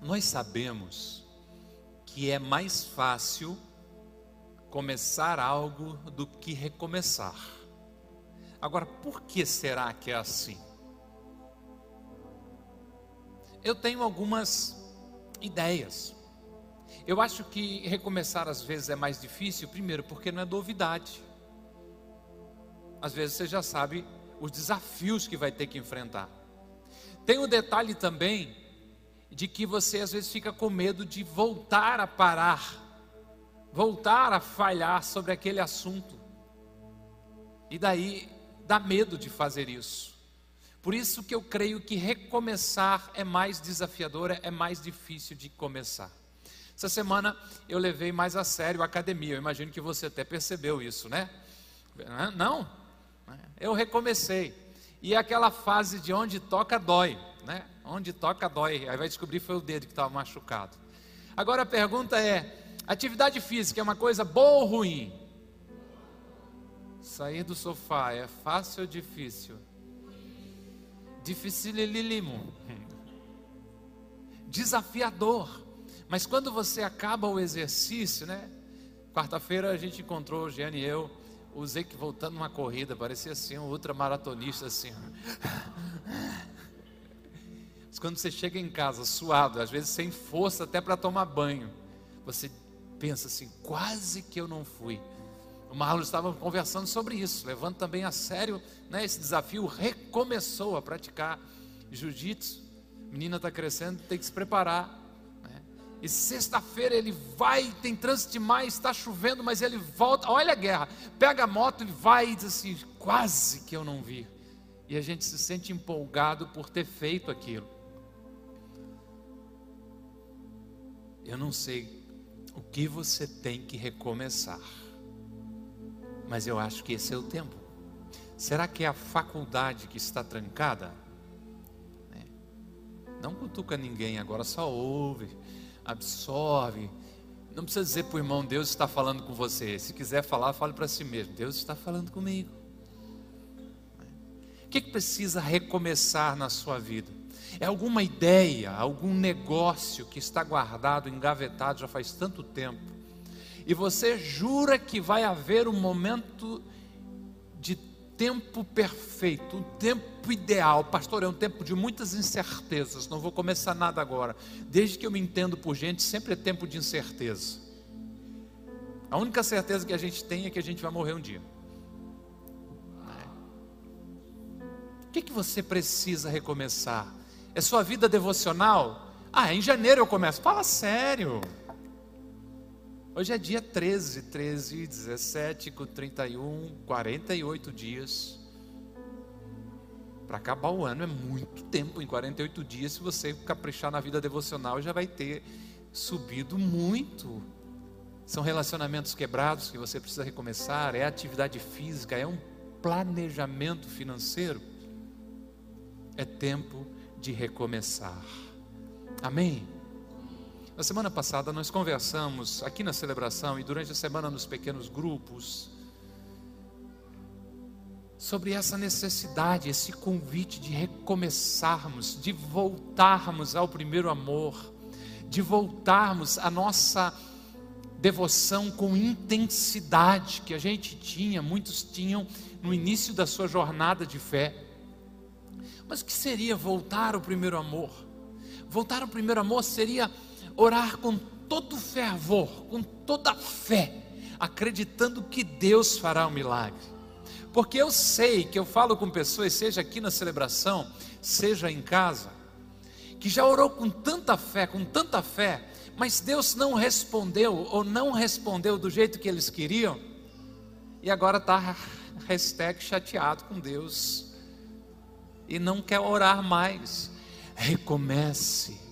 Nós sabemos que é mais fácil começar algo do que recomeçar. Agora, por que será que é assim? Eu tenho algumas ideias. Eu acho que recomeçar às vezes é mais difícil, primeiro, porque não é novidade. Às vezes você já sabe os desafios que vai ter que enfrentar. Tem o um detalhe também de que você às vezes fica com medo de voltar a parar, voltar a falhar sobre aquele assunto. E daí dá medo de fazer isso. Por isso que eu creio que recomeçar é mais desafiador, é mais difícil de começar. Essa semana eu levei mais a sério a academia. Eu imagino que você até percebeu isso, né? Não? Eu recomecei. E aquela fase de onde toca dói, né? Onde toca dói. Aí vai descobrir foi o dedo que estava machucado. Agora a pergunta é: atividade física é uma coisa boa ou ruim? Sair do sofá é fácil ou difícil? Dificilíssimo. Desafiador. Mas quando você acaba o exercício, né? Quarta-feira a gente encontrou, o Giane e eu, o Zeke voltando uma corrida, parecia assim, um ultramaratonista assim. Mas quando você chega em casa suado, às vezes sem força até para tomar banho, você pensa assim, quase que eu não fui. O Marlon estava conversando sobre isso, levando também a sério né, esse desafio, recomeçou a praticar jiu-jitsu. Menina está crescendo, tem que se preparar e sexta-feira ele vai, tem trânsito demais, está chovendo, mas ele volta. Olha a guerra. Pega a moto e vai e diz assim: quase que eu não vi. E a gente se sente empolgado por ter feito aquilo. Eu não sei o que você tem que recomeçar, mas eu acho que esse é o tempo. Será que é a faculdade que está trancada? É. Não cutuca ninguém agora, só ouve absorve. Não precisa dizer para o irmão, Deus está falando com você. Se quiser falar, fale para si mesmo. Deus está falando comigo. O que, que precisa recomeçar na sua vida? É alguma ideia, algum negócio que está guardado, engavetado já faz tanto tempo, e você jura que vai haver um momento de tempo perfeito, um tempo ideal. Pastor, é um tempo de muitas incertezas. Não vou começar nada agora. Desde que eu me entendo por gente, sempre é tempo de incerteza. A única certeza que a gente tem é que a gente vai morrer um dia. O que, que você precisa recomeçar? É sua vida devocional? Ah, em janeiro eu começo. Fala sério. Hoje é dia 13, 13, 17, com 31, 48 dias. Para acabar o ano é muito tempo, em 48 dias, se você caprichar na vida devocional, já vai ter subido muito. São relacionamentos quebrados que você precisa recomeçar, é atividade física, é um planejamento financeiro. É tempo de recomeçar. Amém? Na semana passada nós conversamos aqui na celebração e durante a semana nos pequenos grupos sobre essa necessidade, esse convite de recomeçarmos, de voltarmos ao primeiro amor, de voltarmos à nossa devoção com intensidade que a gente tinha, muitos tinham no início da sua jornada de fé. Mas o que seria voltar ao primeiro amor? Voltar ao primeiro amor seria orar com todo fervor, com toda fé, acreditando que Deus fará o um milagre. Porque eu sei que eu falo com pessoas, seja aqui na celebração, seja em casa, que já orou com tanta fé, com tanta fé, mas Deus não respondeu, ou não respondeu do jeito que eles queriam, e agora está hashtag chateado com Deus, e não quer orar mais. Recomece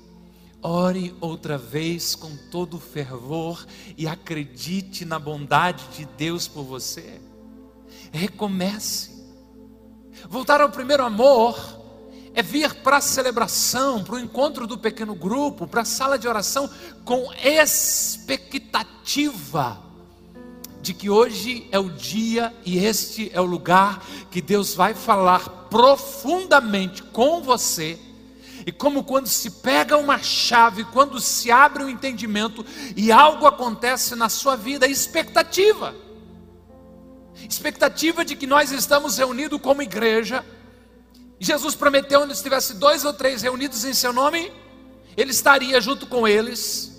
Ore outra vez com todo fervor e acredite na bondade de Deus por você. Recomece. Voltar ao primeiro amor é vir para a celebração, para o encontro do pequeno grupo, para a sala de oração com expectativa de que hoje é o dia e este é o lugar que Deus vai falar profundamente com você E como quando se pega uma chave, quando se abre o um entendimento e algo acontece na sua vida, expectativa. Expectativa de que nós estamos reunidos como igreja. Jesus prometeu onde estivesse dois ou três reunidos em seu nome, ele estaria junto com eles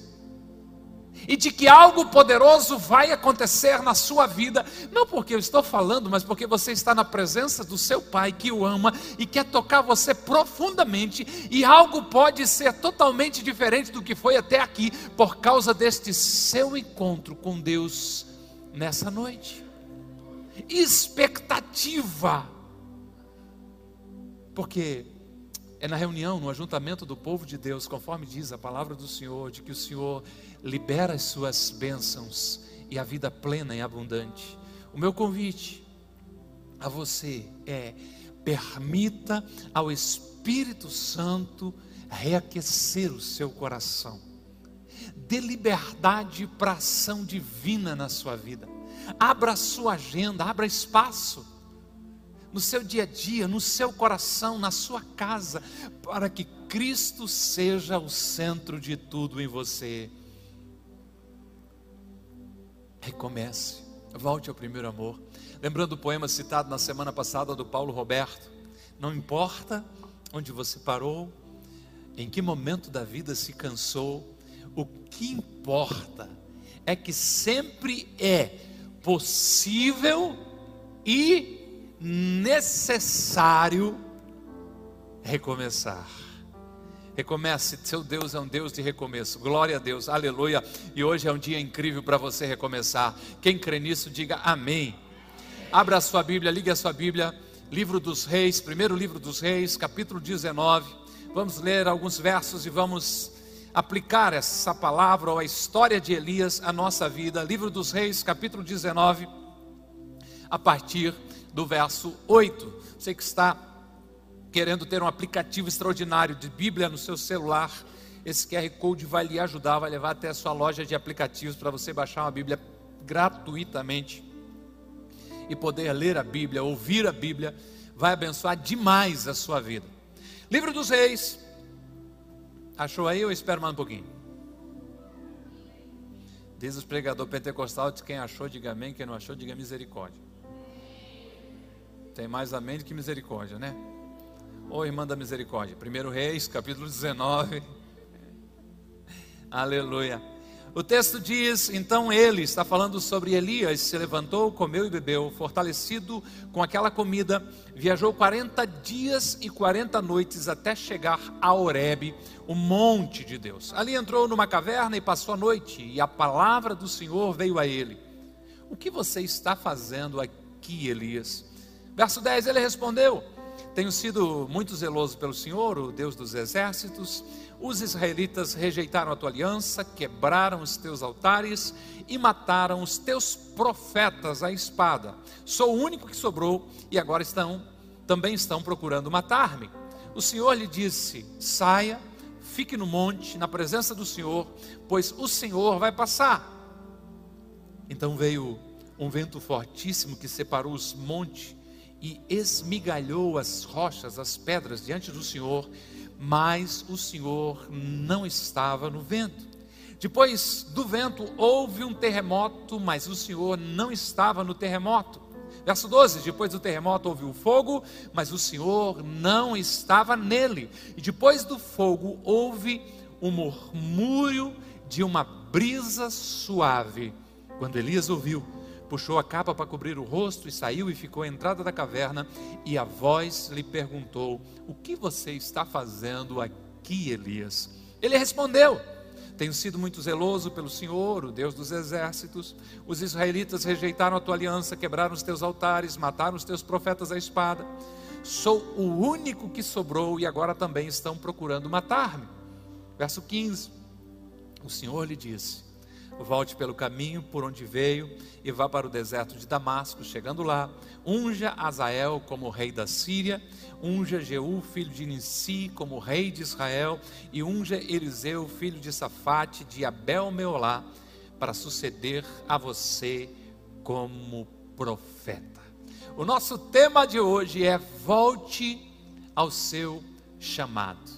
e de que algo poderoso vai acontecer na sua vida, não porque eu estou falando, mas porque você está na presença do seu Pai que o ama e quer tocar você profundamente, e algo pode ser totalmente diferente do que foi até aqui, por causa deste seu encontro com Deus nessa noite. Expectativa, porque é na reunião, no ajuntamento do povo de Deus, conforme diz a palavra do Senhor, de que o Senhor libera as suas bênçãos e a vida plena e abundante. O meu convite a você é: permita ao Espírito Santo reaquecer o seu coração. Dê liberdade para ação divina na sua vida. Abra a sua agenda, abra espaço no seu dia a dia, no seu coração, na sua casa, para que Cristo seja o centro de tudo em você. Recomece, volte ao primeiro amor. Lembrando o poema citado na semana passada do Paulo Roberto: Não importa onde você parou, em que momento da vida se cansou, o que importa é que sempre é possível e necessário recomeçar. Recomece, seu Deus é um Deus de recomeço. Glória a Deus, aleluia. E hoje é um dia incrível para você recomeçar. Quem crê nisso, diga amém. Abra a sua Bíblia, ligue a sua Bíblia, livro dos Reis, primeiro livro dos Reis, capítulo 19. Vamos ler alguns versos e vamos aplicar essa palavra ou a história de Elias à nossa vida. Livro dos Reis, capítulo 19, a partir do verso 8. Você que está querendo ter um aplicativo extraordinário de Bíblia no seu celular, esse QR Code vai lhe ajudar, vai levar até a sua loja de aplicativos para você baixar uma Bíblia gratuitamente e poder ler a Bíblia, ouvir a Bíblia, vai abençoar demais a sua vida. Livro dos Reis. Achou aí ou espero mais um pouquinho? Diz os pregador pentecostal, quem achou, diga amém, quem não achou, diga misericórdia. Tem mais amém do que misericórdia, né? Ô irmã da misericórdia. 1 Reis, capítulo 19. Aleluia. O texto diz: então ele, está falando sobre Elias, se levantou, comeu e bebeu, fortalecido com aquela comida, viajou 40 dias e 40 noites até chegar a Horebe, o monte de Deus. Ali entrou numa caverna e passou a noite, e a palavra do Senhor veio a ele: O que você está fazendo aqui, Elias? Verso 10: Ele respondeu: Tenho sido muito zeloso pelo Senhor, o Deus dos exércitos. Os israelitas rejeitaram a tua aliança, quebraram os teus altares e mataram os teus profetas à espada. Sou o único que sobrou e agora estão também estão procurando matar-me. O Senhor lhe disse: Saia, fique no monte, na presença do Senhor, pois o Senhor vai passar. Então veio um vento fortíssimo que separou os montes e esmigalhou as rochas, as pedras diante do Senhor, mas o Senhor não estava no vento. Depois do vento houve um terremoto, mas o Senhor não estava no terremoto. Verso 12: Depois do terremoto houve o fogo, mas o Senhor não estava nele. E depois do fogo houve um murmúrio de uma brisa suave. Quando Elias ouviu, puxou a capa para cobrir o rosto e saiu e ficou à entrada da caverna. E a voz lhe perguntou: O que você está fazendo aqui, Elias? Ele respondeu: Tenho sido muito zeloso pelo Senhor, o Deus dos exércitos. Os israelitas rejeitaram a tua aliança, quebraram os teus altares, mataram os teus profetas à espada. Sou o único que sobrou e agora também estão procurando matar-me. Verso 15: O Senhor lhe disse: volte pelo caminho por onde veio e vá para o deserto de Damasco. Chegando lá, unja Azael como rei da Síria, unja Jeú, filho de Nissi, como rei de Israel, e unja Eliseu, filho de Safate, de Abel Meolá, para suceder a você como profeta. O nosso tema de hoje é volte ao seu chamado.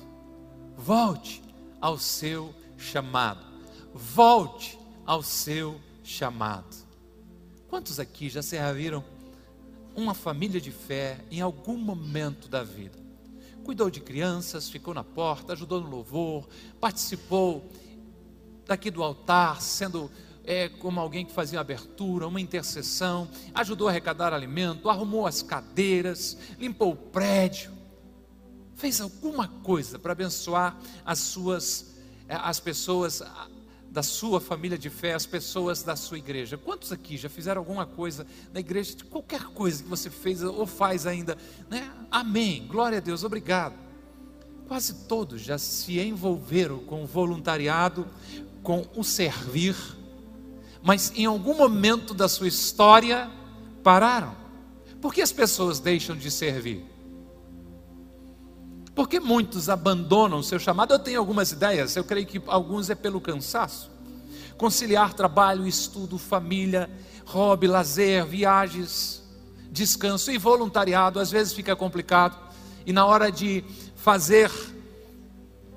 Volte ao seu chamado. Volte ao seu chamado. Quantos aqui já serviram uma família de fé em algum momento da vida? Cuidou de crianças, ficou na porta, ajudou no louvor, participou daqui do altar, sendo é, como alguém que fazia abertura, uma intercessão, ajudou a arrecadar alimento, arrumou as cadeiras, limpou o prédio, fez alguma coisa para abençoar as suas, as pessoas da sua família de fé, as pessoas da sua igreja. Quantos aqui já fizeram alguma coisa na igreja, qualquer coisa que você fez ou faz ainda, né? Amém. Glória a Deus, obrigado. Quase todos já se envolveram com o voluntariado, com o servir, mas em algum momento da sua história pararam. Por que as pessoas deixam de servir? Porque muitos abandonam o seu chamado. Eu tenho algumas ideias, eu creio que alguns é pelo cansaço. Conciliar trabalho, estudo, família, hobby, lazer, viagens, descanso e voluntariado, às vezes fica complicado. E na hora de fazer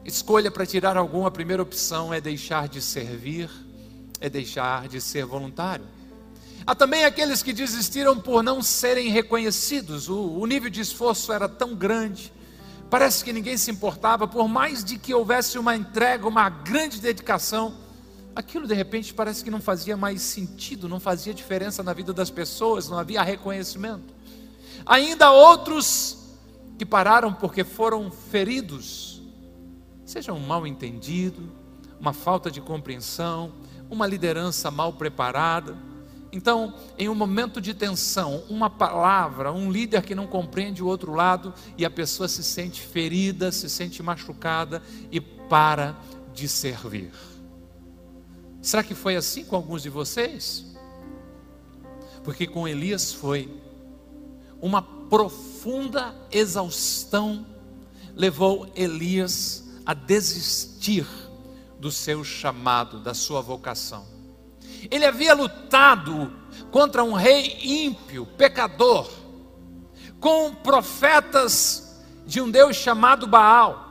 escolha para tirar alguma, a primeira opção é deixar de servir, é deixar de ser voluntário. Há também aqueles que desistiram por não serem reconhecidos, o, o nível de esforço era tão grande, Parece que ninguém se importava, por mais de que houvesse uma entrega, uma grande dedicação, aquilo de repente parece que não fazia mais sentido, não fazia diferença na vida das pessoas, não havia reconhecimento. Ainda outros que pararam porque foram feridos, seja um mal entendido, uma falta de compreensão, uma liderança mal preparada então, em um momento de tensão, uma palavra, um líder que não compreende o outro lado e a pessoa se sente ferida, se sente machucada e para de servir. Será que foi assim com alguns de vocês? Porque com Elias foi uma profunda exaustão levou Elias a desistir do seu chamado, da sua vocação. Ele havia lutado contra um rei ímpio, pecador, com profetas de um Deus chamado Baal.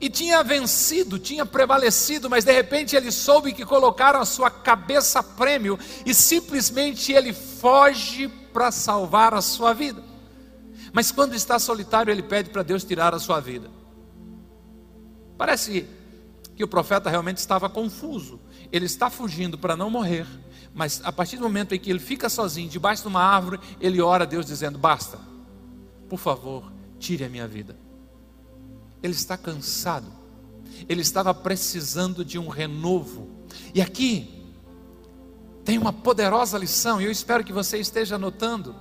E tinha vencido, tinha prevalecido, mas de repente ele soube que colocaram a sua cabeça a prêmio e simplesmente ele foge para salvar a sua vida. Mas quando está solitário, ele pede para Deus tirar a sua vida. Parece que o profeta realmente estava confuso ele está fugindo para não morrer, mas a partir do momento em que ele fica sozinho, debaixo de uma árvore, ele ora a Deus dizendo: Basta, por favor, tire a minha vida. Ele está cansado, ele estava precisando de um renovo, e aqui tem uma poderosa lição, e eu espero que você esteja anotando.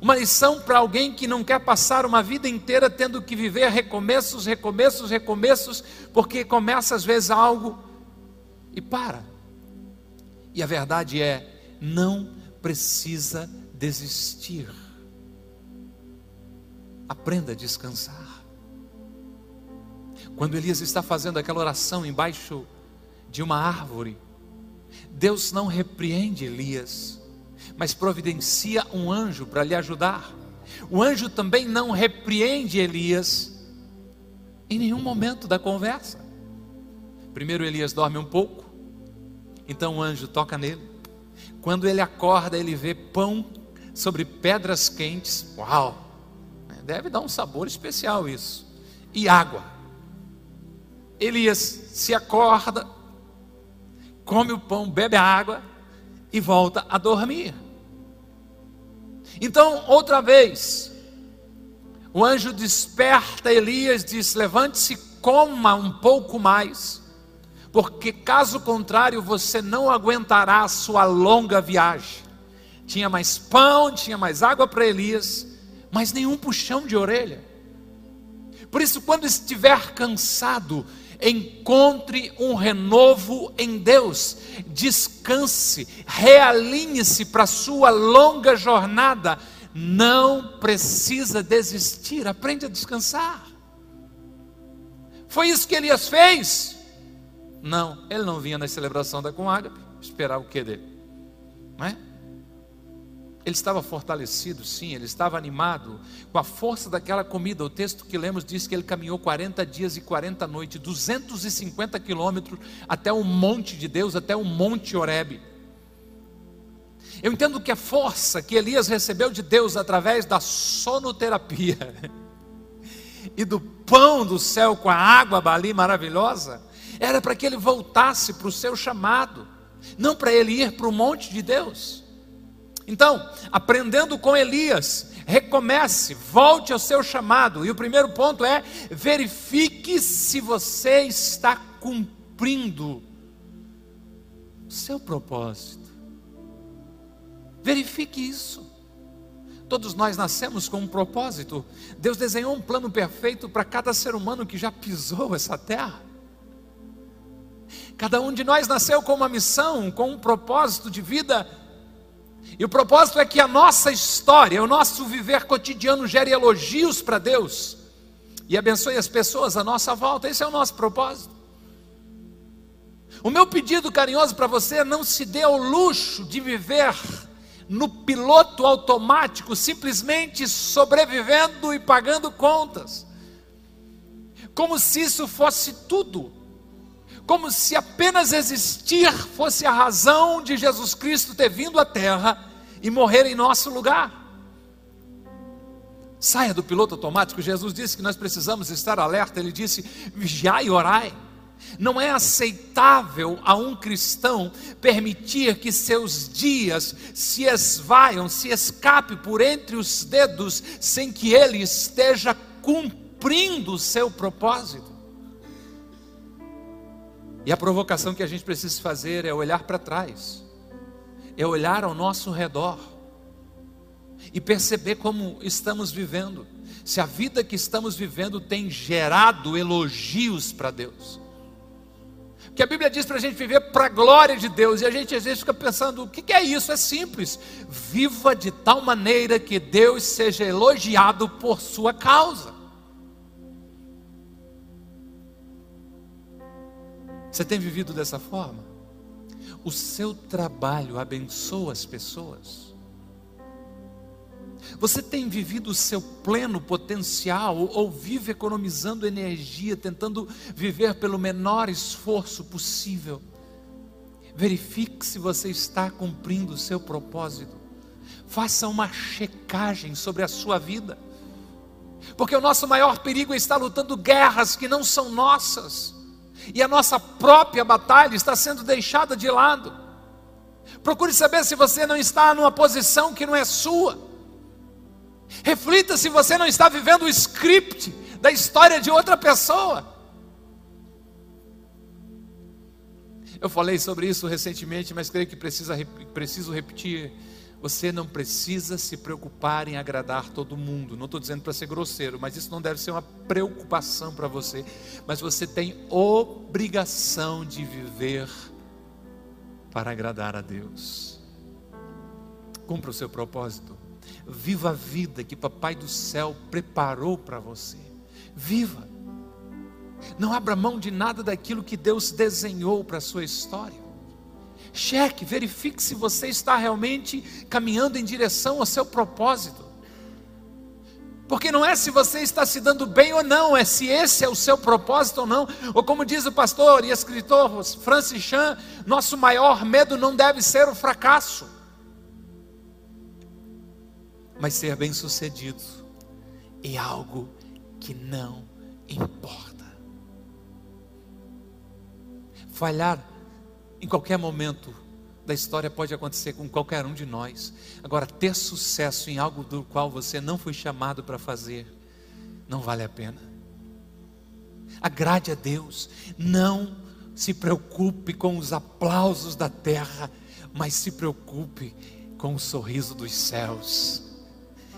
Uma lição para alguém que não quer passar uma vida inteira tendo que viver recomeços, recomeços, recomeços, porque começa às vezes algo e para. E a verdade é, não precisa desistir. Aprenda a descansar. Quando Elias está fazendo aquela oração embaixo de uma árvore, Deus não repreende Elias, mas providencia um anjo para lhe ajudar. O anjo também não repreende Elias em nenhum momento da conversa. Primeiro Elias dorme um pouco, então o anjo toca nele. Quando ele acorda, ele vê pão sobre pedras quentes. Uau! Deve dar um sabor especial isso. E água. Elias se acorda, come o pão, bebe a água e volta a dormir. Então, outra vez, o anjo desperta Elias, diz: Levante-se, coma um pouco mais porque caso contrário você não aguentará a sua longa viagem. Tinha mais pão, tinha mais água para Elias, mas nenhum puxão de orelha. Por isso, quando estiver cansado, encontre um renovo em Deus, descanse, realinhe-se para a sua longa jornada. Não precisa desistir, aprende a descansar. Foi isso que Elias fez. Não, ele não vinha na celebração da com esperar o que dele? Não é? Ele estava fortalecido, sim, ele estava animado com a força daquela comida. O texto que lemos diz que ele caminhou 40 dias e 40 noites, 250 quilômetros até o monte de Deus, até o monte Horebe. Eu entendo que a força que Elias recebeu de Deus através da sonoterapia e do pão do céu com a água ali maravilhosa, era para que ele voltasse para o seu chamado, não para ele ir para o monte de Deus. Então, aprendendo com Elias, recomece, volte ao seu chamado. E o primeiro ponto é: verifique se você está cumprindo o seu propósito. Verifique isso. Todos nós nascemos com um propósito. Deus desenhou um plano perfeito para cada ser humano que já pisou essa terra. Cada um de nós nasceu com uma missão, com um propósito de vida e o propósito é que a nossa história, o nosso viver cotidiano gere elogios para Deus e abençoe as pessoas à nossa volta. Esse é o nosso propósito. O meu pedido carinhoso para você é não se dê ao luxo de viver no piloto automático, simplesmente sobrevivendo e pagando contas, como se isso fosse tudo, como se apenas existir fosse a razão de Jesus Cristo ter vindo à Terra e morrer em nosso lugar. Saia do piloto automático. Jesus disse que nós precisamos estar alerta. Ele disse: vigiai e orai. Não é aceitável a um cristão permitir que seus dias se esvaiam, se escape por entre os dedos, sem que ele esteja cumprindo o seu propósito. E a provocação que a gente precisa fazer é olhar para trás é olhar ao nosso redor e perceber como estamos vivendo. Se a vida que estamos vivendo tem gerado elogios para Deus. Que a Bíblia diz para a gente viver para a glória de Deus, e a gente às vezes fica pensando: o que é isso? É simples. Viva de tal maneira que Deus seja elogiado por sua causa. Você tem vivido dessa forma? o seu trabalho abençoa as pessoas? Você tem vivido o seu pleno potencial ou vive economizando energia, tentando viver pelo menor esforço possível? Verifique se você está cumprindo o seu propósito. Faça uma checagem sobre a sua vida. Porque o nosso maior perigo é estar lutando guerras que não são nossas e a nossa própria batalha está sendo deixada de lado. Procure saber se você não está numa posição que não é sua. Reflita se você não está vivendo o script da história de outra pessoa. Eu falei sobre isso recentemente, mas creio que precisa, preciso repetir você não precisa se preocupar em agradar todo mundo. Não estou dizendo para ser grosseiro, mas isso não deve ser uma preocupação para você. Mas você tem obrigação de viver para agradar a Deus. Cumpra o seu propósito. Viva a vida que Papai do céu preparou para você. Viva. Não abra mão de nada daquilo que Deus desenhou para a sua história. Cheque, verifique se você está realmente caminhando em direção ao seu propósito. Porque não é se você está se dando bem ou não, é se esse é o seu propósito ou não. Ou como diz o pastor e escritor Francis Chan, nosso maior medo não deve ser o fracasso, mas ser bem-sucedido em algo que não importa. Falhar em qualquer momento da história pode acontecer com qualquer um de nós. Agora, ter sucesso em algo do qual você não foi chamado para fazer, não vale a pena. Agrade a Deus, não se preocupe com os aplausos da terra, mas se preocupe com o sorriso dos céus.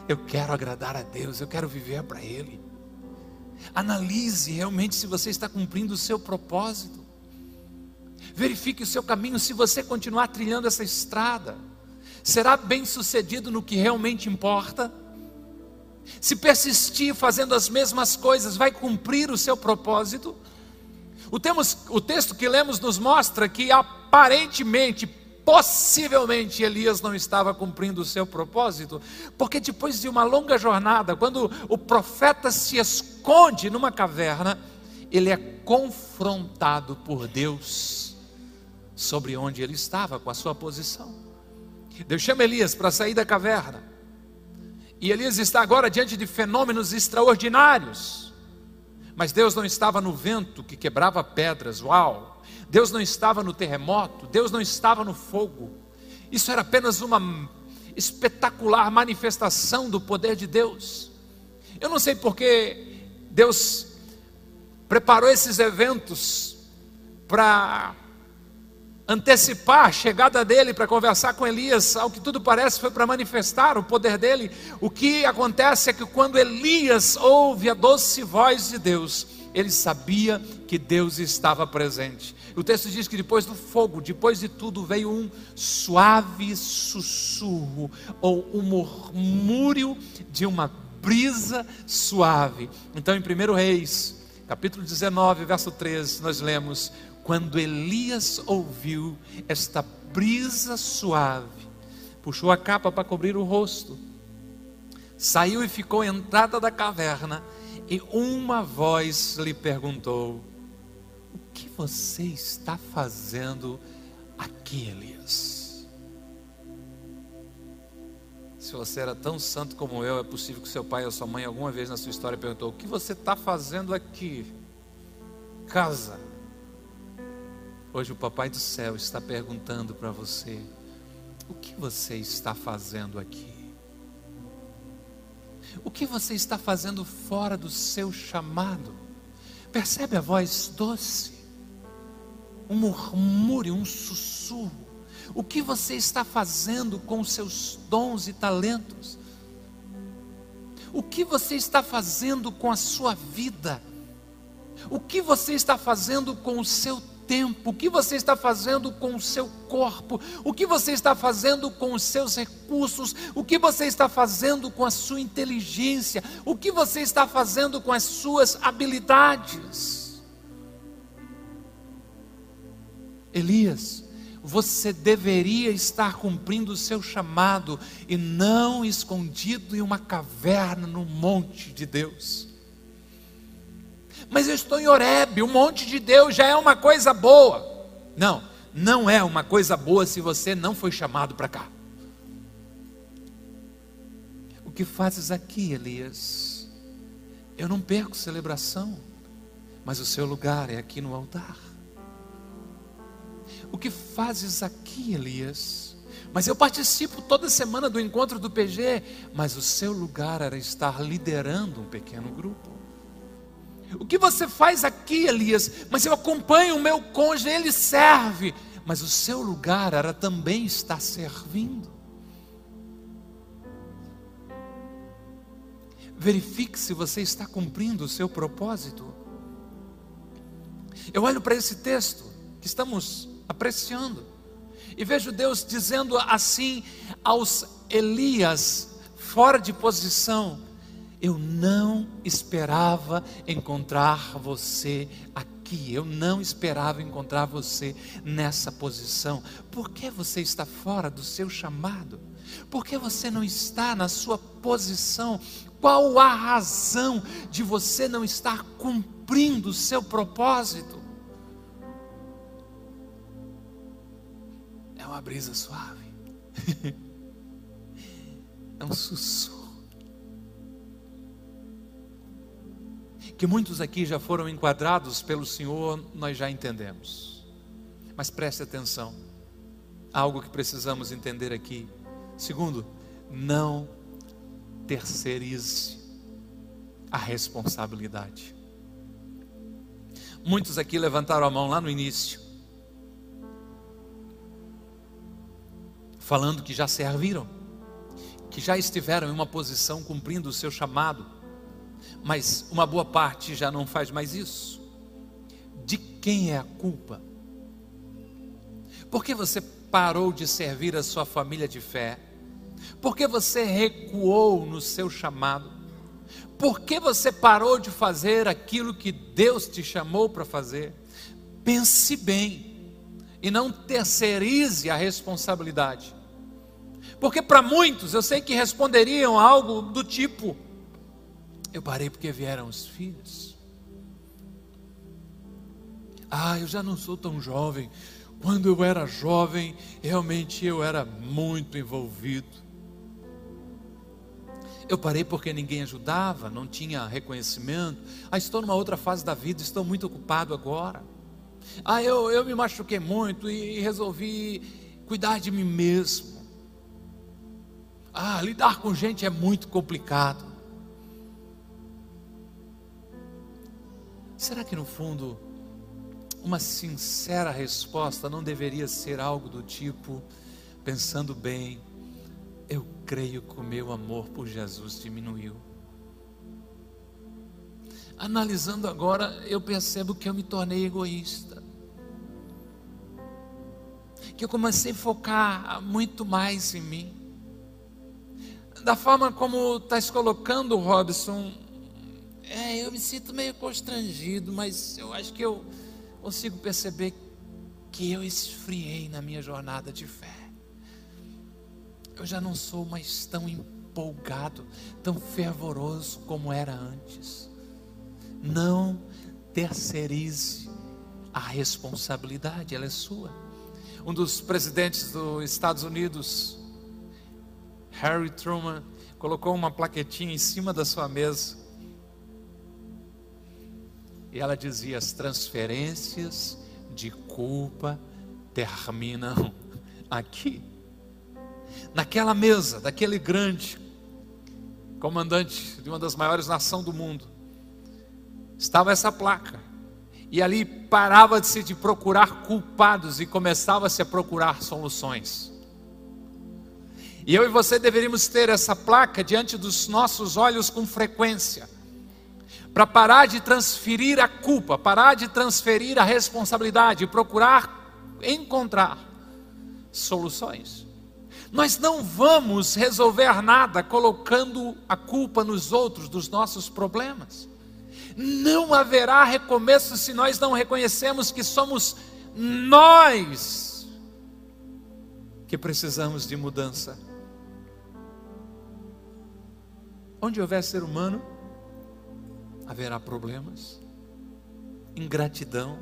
Eu quero agradar a Deus, eu quero viver para Ele. Analise realmente se você está cumprindo o seu propósito. Verifique o seu caminho se você continuar trilhando essa estrada. Será bem sucedido no que realmente importa? Se persistir fazendo as mesmas coisas, vai cumprir o seu propósito? O, temos, o texto que lemos nos mostra que aparentemente possivelmente Elias não estava cumprindo o seu propósito, porque depois de uma longa jornada, quando o profeta se esconde numa caverna, ele é confrontado por Deus sobre onde ele estava, com a sua posição. Deus chama Elias para sair da caverna, e Elias está agora diante de fenômenos extraordinários, mas Deus não estava no vento que quebrava pedras, uau! Deus não estava no terremoto, Deus não estava no fogo. Isso era apenas uma espetacular manifestação do poder de Deus. Eu não sei porque Deus preparou esses eventos para antecipar a chegada dele para conversar com Elias, ao que tudo parece foi para manifestar o poder dele. O que acontece é que quando Elias ouve a doce voz de Deus, ele sabia que Deus estava presente. O texto diz que depois do fogo, depois de tudo, veio um suave sussurro, ou um murmúrio de uma brisa suave. Então, em 1 Reis, capítulo 19, verso 13, nós lemos: Quando Elias ouviu esta brisa suave, puxou a capa para cobrir o rosto, saiu e ficou à entrada da caverna, e uma voz lhe perguntou: que você está fazendo aqui, Elias? Se você era tão santo como eu, é possível que seu pai ou sua mãe alguma vez na sua história perguntou: O que você está fazendo aqui? Casa. Hoje o Papai do Céu está perguntando para você: O que você está fazendo aqui? O que você está fazendo fora do seu chamado? Percebe a voz doce? um murmúrio, um sussurro. O que você está fazendo com os seus dons e talentos? O que você está fazendo com a sua vida? O que você está fazendo com o seu? O que você está fazendo com o seu corpo? O que você está fazendo com os seus recursos? O que você está fazendo com a sua inteligência? O que você está fazendo com as suas habilidades? Elias, você deveria estar cumprindo o seu chamado e não escondido em uma caverna no monte de Deus. Mas eu estou em Horebe, o monte de Deus já é uma coisa boa. Não, não é uma coisa boa se você não foi chamado para cá. O que fazes aqui, Elias? Eu não perco celebração, mas o seu lugar é aqui no altar. O que fazes aqui, Elias? Mas eu participo toda semana do encontro do PG, mas o seu lugar era estar liderando um pequeno grupo. O que você faz aqui, Elias? Mas eu acompanho o meu cônjuge, ele serve, mas o seu lugar era também estar servindo. Verifique se você está cumprindo o seu propósito. Eu olho para esse texto que estamos apreciando. E vejo Deus dizendo assim aos Elias, fora de posição: Eu não esperava encontrar você aqui, eu não esperava encontrar você nessa posição. Por que você está fora do seu chamado? Por que você não está na sua posição? Qual a razão de você não estar cumprindo o seu propósito? uma brisa suave. é um sussurro. Que muitos aqui já foram enquadrados pelo Senhor, nós já entendemos. Mas preste atenção. Algo que precisamos entender aqui. Segundo, não terceirize a responsabilidade. Muitos aqui levantaram a mão lá no início falando que já serviram, que já estiveram em uma posição cumprindo o seu chamado, mas uma boa parte já não faz mais isso. De quem é a culpa? Por que você parou de servir a sua família de fé? Por que você recuou no seu chamado? Por que você parou de fazer aquilo que Deus te chamou para fazer? Pense bem e não terceirize a responsabilidade. Porque para muitos eu sei que responderiam algo do tipo: Eu parei porque vieram os filhos. Ah, eu já não sou tão jovem. Quando eu era jovem, realmente eu era muito envolvido. Eu parei porque ninguém ajudava, não tinha reconhecimento. Ah, estou numa outra fase da vida, estou muito ocupado agora. Ah, eu, eu me machuquei muito e resolvi cuidar de mim mesmo. Ah, lidar com gente é muito complicado. Será que no fundo uma sincera resposta não deveria ser algo do tipo, pensando bem, eu creio que o meu amor por Jesus diminuiu. Analisando agora, eu percebo que eu me tornei egoísta. Que eu comecei a focar muito mais em mim. Da forma como está se colocando, Robson, é, eu me sinto meio constrangido, mas eu acho que eu consigo perceber que eu esfriei na minha jornada de fé. Eu já não sou mais tão empolgado, tão fervoroso como era antes. Não terceirize a responsabilidade, ela é sua. Um dos presidentes dos Estados Unidos, Harry Truman, colocou uma plaquetinha em cima da sua mesa e ela dizia: as transferências de culpa terminam aqui. Naquela mesa, daquele grande comandante de uma das maiores nações do mundo, estava essa placa. E ali parava-se de procurar culpados e começava-se a procurar soluções. E eu e você deveríamos ter essa placa diante dos nossos olhos com frequência para parar de transferir a culpa, parar de transferir a responsabilidade e procurar encontrar soluções. Nós não vamos resolver nada colocando a culpa nos outros dos nossos problemas. Não haverá recomeço se nós não reconhecemos que somos nós que precisamos de mudança. Onde houver ser humano, haverá problemas, ingratidão,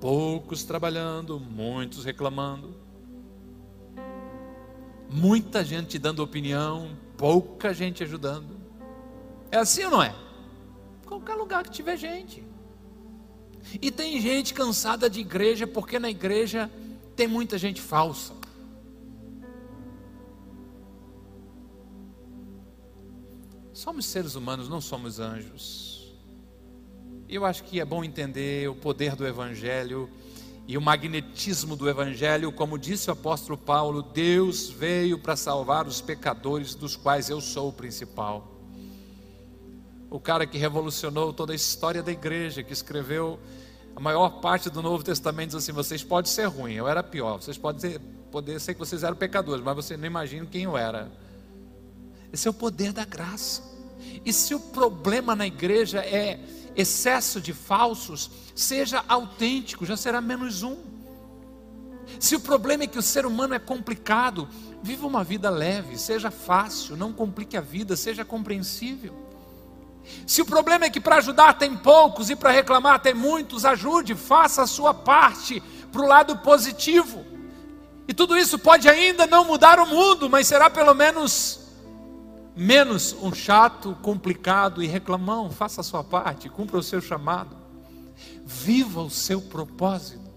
poucos trabalhando, muitos reclamando, muita gente dando opinião, pouca gente ajudando. É assim ou não é? Qualquer lugar que tiver gente. E tem gente cansada de igreja porque na igreja tem muita gente falsa. Somos seres humanos, não somos anjos. Eu acho que é bom entender o poder do Evangelho e o magnetismo do Evangelho, como disse o apóstolo Paulo: Deus veio para salvar os pecadores, dos quais eu sou o principal. O cara que revolucionou toda a história da igreja, que escreveu a maior parte do Novo Testamento, diz assim: vocês podem ser ruins, eu era pior, vocês podem ser, poder ser que vocês eram pecadores, mas você não imagina quem eu era. Esse é o poder da graça. E se o problema na igreja é excesso de falsos, seja autêntico, já será menos um. Se o problema é que o ser humano é complicado, viva uma vida leve, seja fácil, não complique a vida, seja compreensível. Se o problema é que para ajudar tem poucos e para reclamar tem muitos, ajude, faça a sua parte para o lado positivo. E tudo isso pode ainda não mudar o mundo, mas será pelo menos menos um chato, complicado e reclamão. Faça a sua parte, cumpra o seu chamado, viva o seu propósito.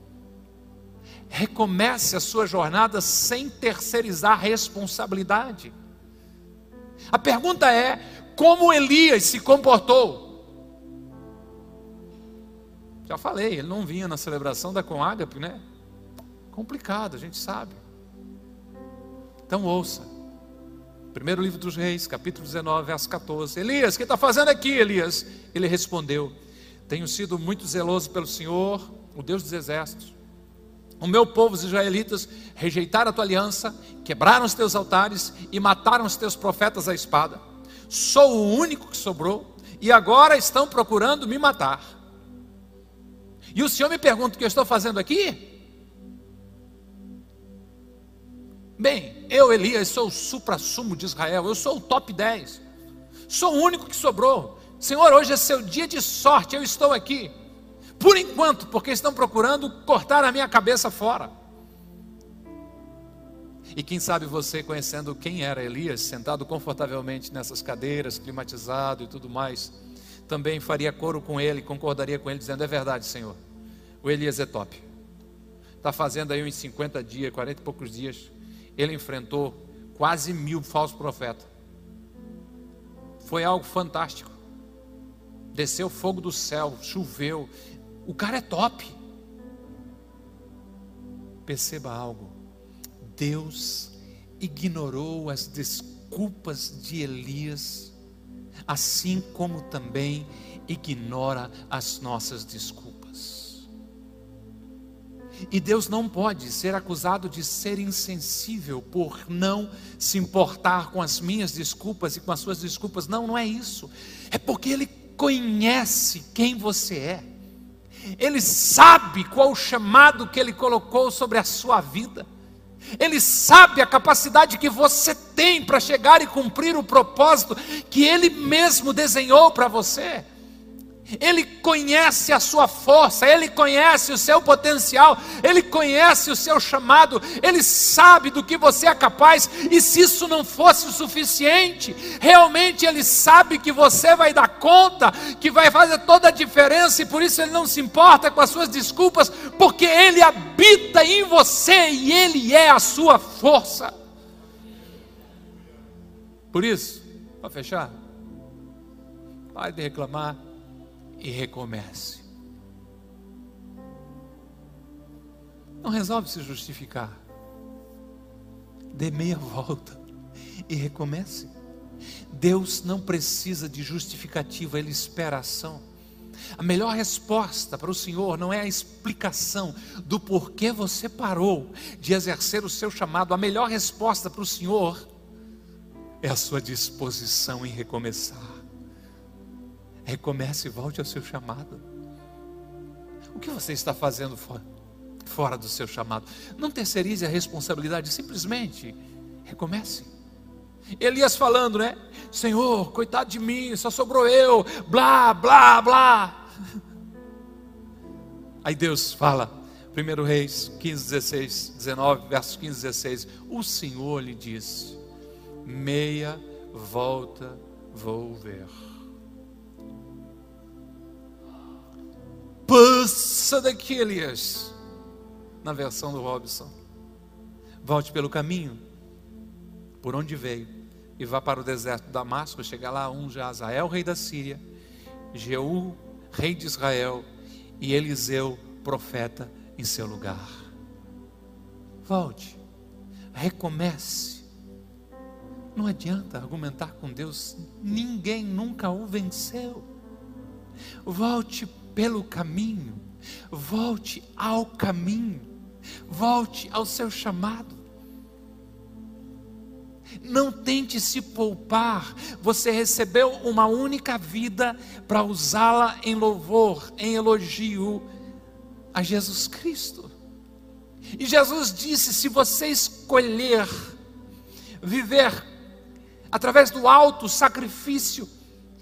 Recomece a sua jornada sem terceirizar responsabilidade. A pergunta é: como Elias se comportou? Já falei, ele não vinha na celebração da Conágape, né? Complicado, a gente sabe. Então ouça. Primeiro livro dos Reis, capítulo 19, verso 14. Elias, o que está fazendo aqui, Elias? Ele respondeu: Tenho sido muito zeloso pelo Senhor, o Deus dos exércitos. O meu povo, os israelitas, rejeitaram a tua aliança, quebraram os teus altares e mataram os teus profetas à espada. Sou o único que sobrou e agora estão procurando me matar. E o Senhor me pergunta o que eu estou fazendo aqui? Bem, eu, Elias, sou o supra-sumo de Israel, eu sou o top 10, sou o único que sobrou. Senhor, hoje é seu dia de sorte, eu estou aqui. Por enquanto, porque estão procurando cortar a minha cabeça fora. E quem sabe você, conhecendo quem era Elias, sentado confortavelmente nessas cadeiras, climatizado e tudo mais, também faria coro com ele, concordaria com ele, dizendo: É verdade, Senhor, o Elias é top. Está fazendo aí uns 50 dias, 40 e poucos dias, ele enfrentou quase mil falsos profetas. Foi algo fantástico. Desceu fogo do céu, choveu. O cara é top. Perceba algo. Deus ignorou as desculpas de Elias, assim como também ignora as nossas desculpas. E Deus não pode ser acusado de ser insensível por não se importar com as minhas desculpas e com as suas desculpas. Não, não é isso. É porque Ele conhece quem você é. Ele sabe qual o chamado que Ele colocou sobre a sua vida. Ele sabe a capacidade que você tem para chegar e cumprir o propósito que Ele mesmo desenhou para você. Ele conhece a sua força, Ele conhece o seu potencial, Ele conhece o seu chamado, Ele sabe do que você é capaz, e se isso não fosse o suficiente, realmente Ele sabe que você vai dar conta, que vai fazer toda a diferença, e por isso Ele não se importa com as suas desculpas, porque Ele habita em você e Ele é a sua força. Por isso, para fechar, pare de reclamar e recomece. Não resolve se justificar. Dê meia volta e recomece. Deus não precisa de justificativa, Ele espera ação. A melhor resposta para o Senhor não é a explicação do porquê você parou de exercer o seu chamado. A melhor resposta para o Senhor é a sua disposição em recomeçar. Recomece e volte ao seu chamado. O que você está fazendo fora, fora do seu chamado? Não terceirize a responsabilidade, simplesmente recomece. Elias falando, né? Senhor, coitado de mim, só sobrou eu, blá, blá, blá. Aí Deus fala, 1 Reis 15, 16, 19, versos 15, 16: O Senhor lhe disse: Meia volta vou ver. Passa daqui. Na versão do Robson. Volte pelo caminho, por onde veio, e vá para o deserto de Damasco. Chega lá, unja Azael, rei da Síria, Jeú, rei de Israel, e Eliseu, profeta, em seu lugar. Volte, recomece. Não adianta argumentar com Deus, ninguém nunca o venceu. Volte pelo caminho, volte ao caminho, volte ao seu chamado. Não tente se poupar, você recebeu uma única vida para usá-la em louvor, em elogio a Jesus Cristo. E Jesus disse: se você escolher viver através do alto sacrifício,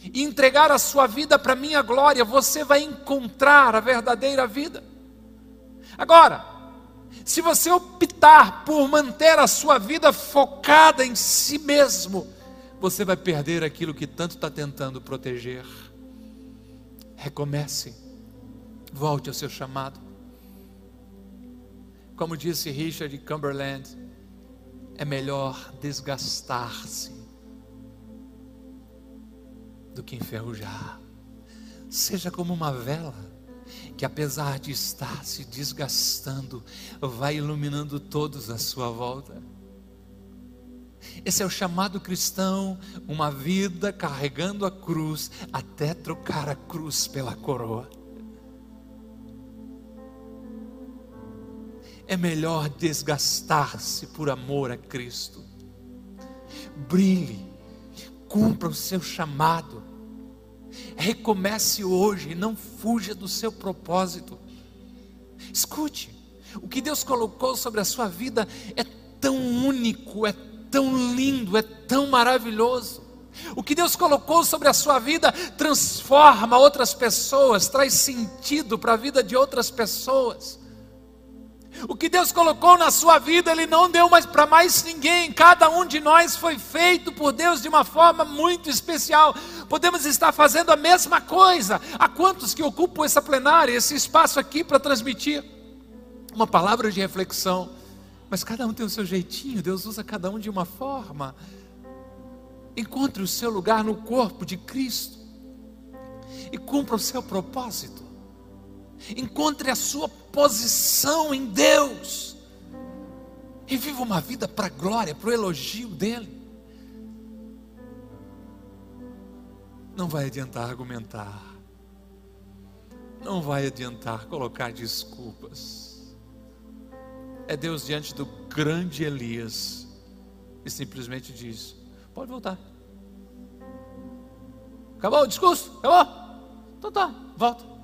e entregar a sua vida para a minha glória, você vai encontrar a verdadeira vida. Agora, se você optar por manter a sua vida focada em si mesmo, você vai perder aquilo que tanto está tentando proteger. Recomece, volte ao seu chamado. Como disse Richard Cumberland, é melhor desgastar-se do que enferrujar. Seja como uma vela que, apesar de estar se desgastando, vai iluminando todos à sua volta. Esse é o chamado cristão, uma vida carregando a cruz até trocar a cruz pela coroa. É melhor desgastar-se por amor a Cristo. Brilhe, cumpra o seu chamado Recomece hoje, não fuja do seu propósito. Escute, o que Deus colocou sobre a sua vida é tão único, é tão lindo, é tão maravilhoso. O que Deus colocou sobre a sua vida transforma outras pessoas, traz sentido para a vida de outras pessoas. O que Deus colocou na sua vida, Ele não deu mais para mais ninguém. Cada um de nós foi feito por Deus de uma forma muito especial. Podemos estar fazendo a mesma coisa. Há quantos que ocupam essa plenária, esse espaço aqui para transmitir uma palavra de reflexão? Mas cada um tem o seu jeitinho, Deus usa cada um de uma forma. Encontre o seu lugar no corpo de Cristo e cumpra o seu propósito. Encontre a sua posição em Deus e viva uma vida para a glória, para o elogio dEle. Não vai adiantar argumentar, não vai adiantar colocar desculpas. É Deus diante do grande Elias e simplesmente diz: Pode voltar. Acabou o discurso? Acabou? Então tá, volta.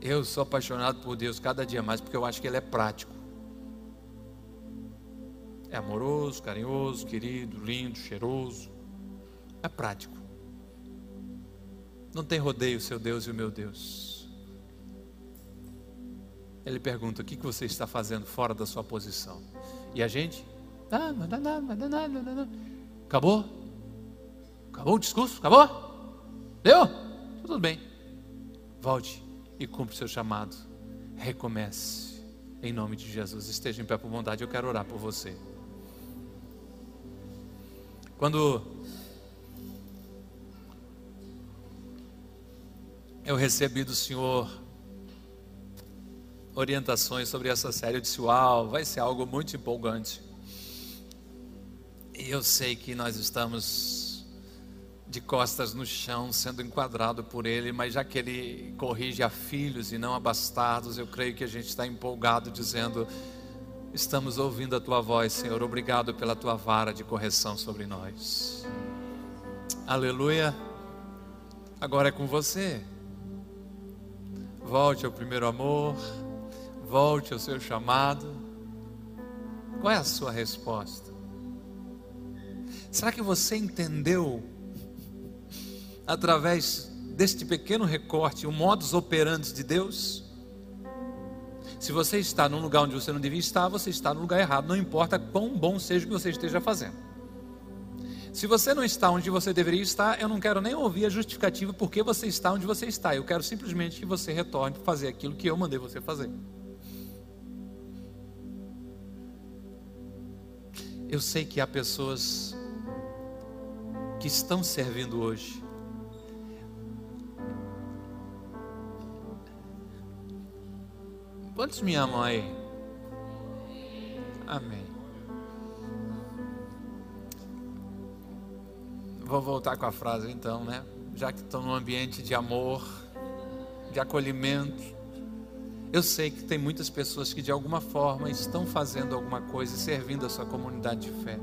Eu sou apaixonado por Deus cada dia mais porque eu acho que Ele é prático. É amoroso, carinhoso, querido, lindo, cheiroso. É prático. Não tem rodeio seu Deus e o meu Deus. Ele pergunta: o que você está fazendo fora da sua posição? E a gente? Ah, não não dá nada, não dá nada. Acabou? Acabou o discurso? Acabou? Deu? Tudo bem. Volte e cumpra o seu chamado. Recomece. Em nome de Jesus. Esteja em pé por bondade. Eu quero orar por você. Quando eu recebi do Senhor orientações sobre essa série, eu disse: Uau, vai ser algo muito empolgante. E eu sei que nós estamos de costas no chão, sendo enquadrado por Ele, mas já que Ele corrige a filhos e não a bastardos, eu creio que a gente está empolgado, dizendo: Estamos ouvindo a Tua voz, Senhor, obrigado pela Tua vara de correção sobre nós. Aleluia. Agora é com você. Volte ao primeiro amor. Volte ao seu chamado. Qual é a sua resposta? Será que você entendeu, através deste pequeno recorte, o modus operandi de Deus? Se você está num lugar onde você não devia estar, você está no lugar errado, não importa quão bom seja o que você esteja fazendo. Se você não está onde você deveria estar, eu não quero nem ouvir a justificativa por que você está onde você está. Eu quero simplesmente que você retorne para fazer aquilo que eu mandei você fazer. Eu sei que há pessoas que estão servindo hoje. Quantos me amam aí? Amém. Vou voltar com a frase então, né? Já que estão num ambiente de amor, de acolhimento, eu sei que tem muitas pessoas que de alguma forma estão fazendo alguma coisa e servindo a sua comunidade de fé.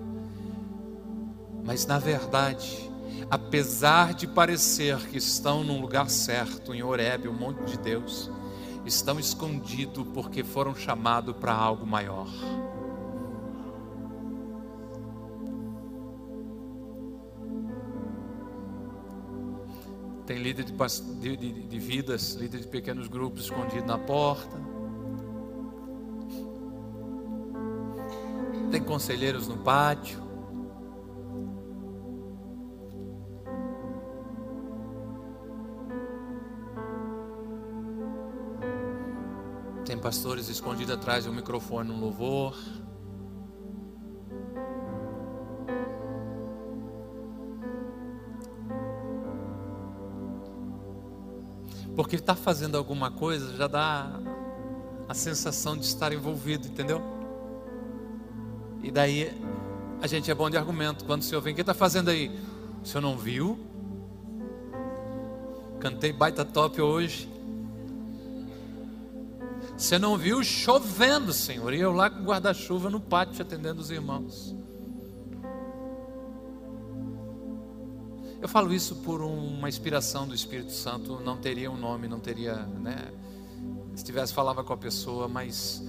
Mas na verdade, apesar de parecer que estão num lugar certo, em Horebe, o monte de Deus, estão escondidos porque foram chamados para algo maior. Tem líder de, de, de, de vidas, líder de pequenos grupos escondido na porta. Tem conselheiros no pátio. Tem pastores escondidos atrás de um microfone no louvor. Porque está fazendo alguma coisa já dá a sensação de estar envolvido, entendeu? E daí a gente é bom de argumento. Quando o senhor vem, o que está fazendo aí? O senhor não viu? Cantei baita top hoje. Você não viu chovendo, Senhor, e eu lá com guarda-chuva no pátio atendendo os irmãos. Eu falo isso por uma inspiração do Espírito Santo, não teria um nome, não teria, né? Se tivesse, falava com a pessoa, mas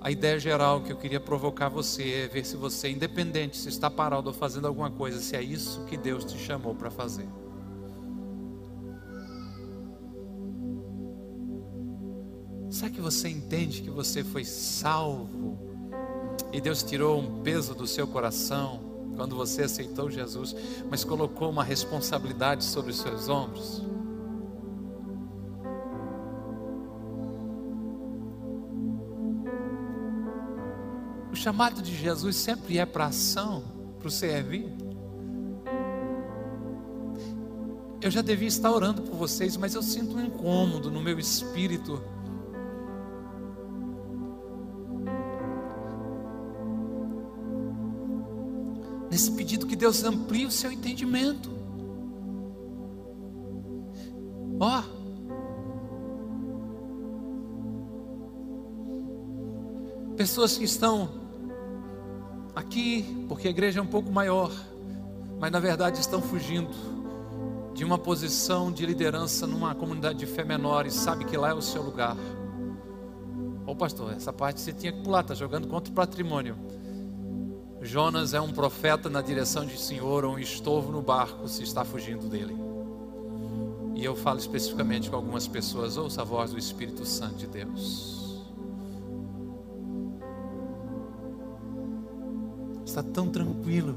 a ideia geral que eu queria provocar você é ver se você, independente se está parado ou fazendo alguma coisa, se é isso que Deus te chamou para fazer. Você entende que você foi salvo e Deus tirou um peso do seu coração quando você aceitou Jesus, mas colocou uma responsabilidade sobre os seus ombros? O chamado de Jesus sempre é para ação, para o servir. Eu já devia estar orando por vocês, mas eu sinto um incômodo no meu espírito Deus amplie o seu entendimento. Ó. Oh. Pessoas que estão aqui porque a igreja é um pouco maior, mas na verdade estão fugindo de uma posição de liderança numa comunidade de fé menor e sabe que lá é o seu lugar. Ô pastor, essa parte você tinha que pular, está jogando contra o patrimônio. Jonas é um profeta na direção de Senhor, um estorvo no barco se está fugindo dele. E eu falo especificamente com algumas pessoas, ouça a voz do Espírito Santo de Deus. Está tão tranquilo,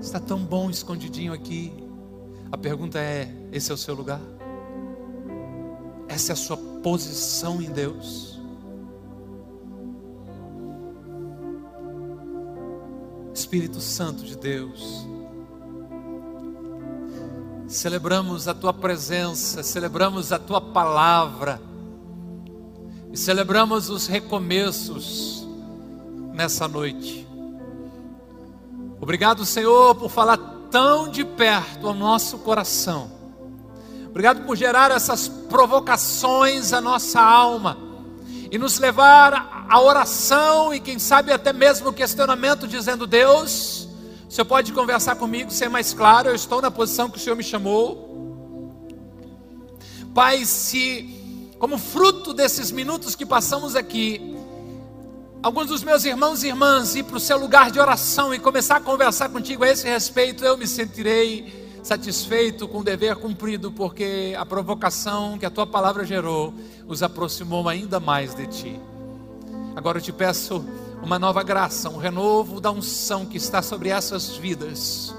está tão bom escondidinho aqui. A pergunta é: esse é o seu lugar? Essa é a sua posição em Deus? Espírito Santo de Deus. Celebramos a tua presença, celebramos a tua palavra, e celebramos os recomeços nessa noite. Obrigado, Senhor, por falar tão de perto ao nosso coração. Obrigado por gerar essas provocações à nossa alma e nos levar à oração e quem sabe até mesmo o questionamento dizendo: Deus, o Senhor pode conversar comigo, ser mais claro, eu estou na posição que o Senhor me chamou. Pai, se como fruto desses minutos que passamos aqui, alguns dos meus irmãos e irmãs ir para o seu lugar de oração e começar a conversar contigo a esse respeito, eu me sentirei satisfeito com o dever cumprido, porque a provocação que a tua palavra gerou os aproximou ainda mais de ti. Agora eu te peço uma nova graça, um renovo da unção que está sobre essas vidas.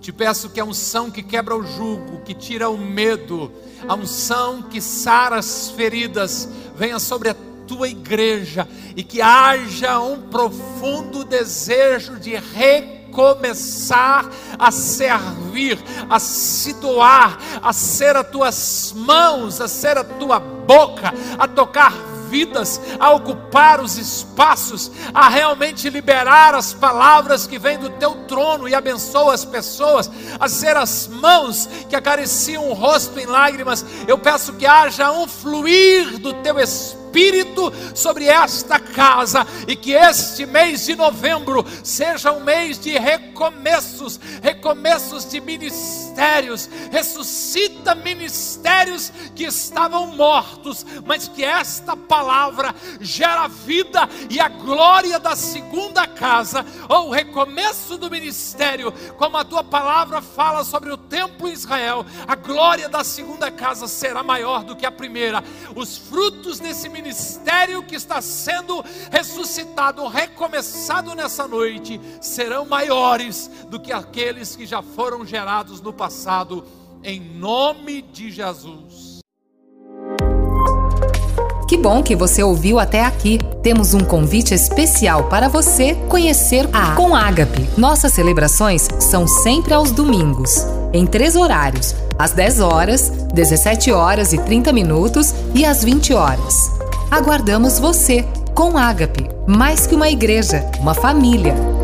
Te peço que a unção que quebra o jugo, que tira o medo, a unção que sara as feridas, venha sobre a tua igreja e que haja um profundo desejo de reconciliação começar a servir, a se doar, a ser as tuas mãos, a ser a tua boca, a tocar vidas, a ocupar os espaços, a realmente liberar as palavras que vêm do teu trono e abençoa as pessoas, a ser as mãos que acariciam o rosto em lágrimas. Eu peço que haja um fluir do teu espírito Espírito sobre esta casa e que este mês de novembro seja um mês de recomeços, recomeços de ministérios, ressuscita ministérios que estavam mortos, mas que esta palavra gera vida e a glória da segunda casa, ou o recomeço do ministério, como a tua palavra fala sobre o templo em Israel, a glória da segunda casa será maior do que a primeira. Os frutos desse ministério ministério que está sendo ressuscitado, recomeçado nessa noite, serão maiores do que aqueles que já foram gerados no passado, em nome de Jesus. Que bom que você ouviu até aqui. Temos um convite especial para você conhecer a Com Ágape. Nossas celebrações são sempre aos domingos, em três horários: às 10 horas, 17 horas e 30 minutos e às 20 horas. Aguardamos você com Ágape, mais que uma igreja, uma família.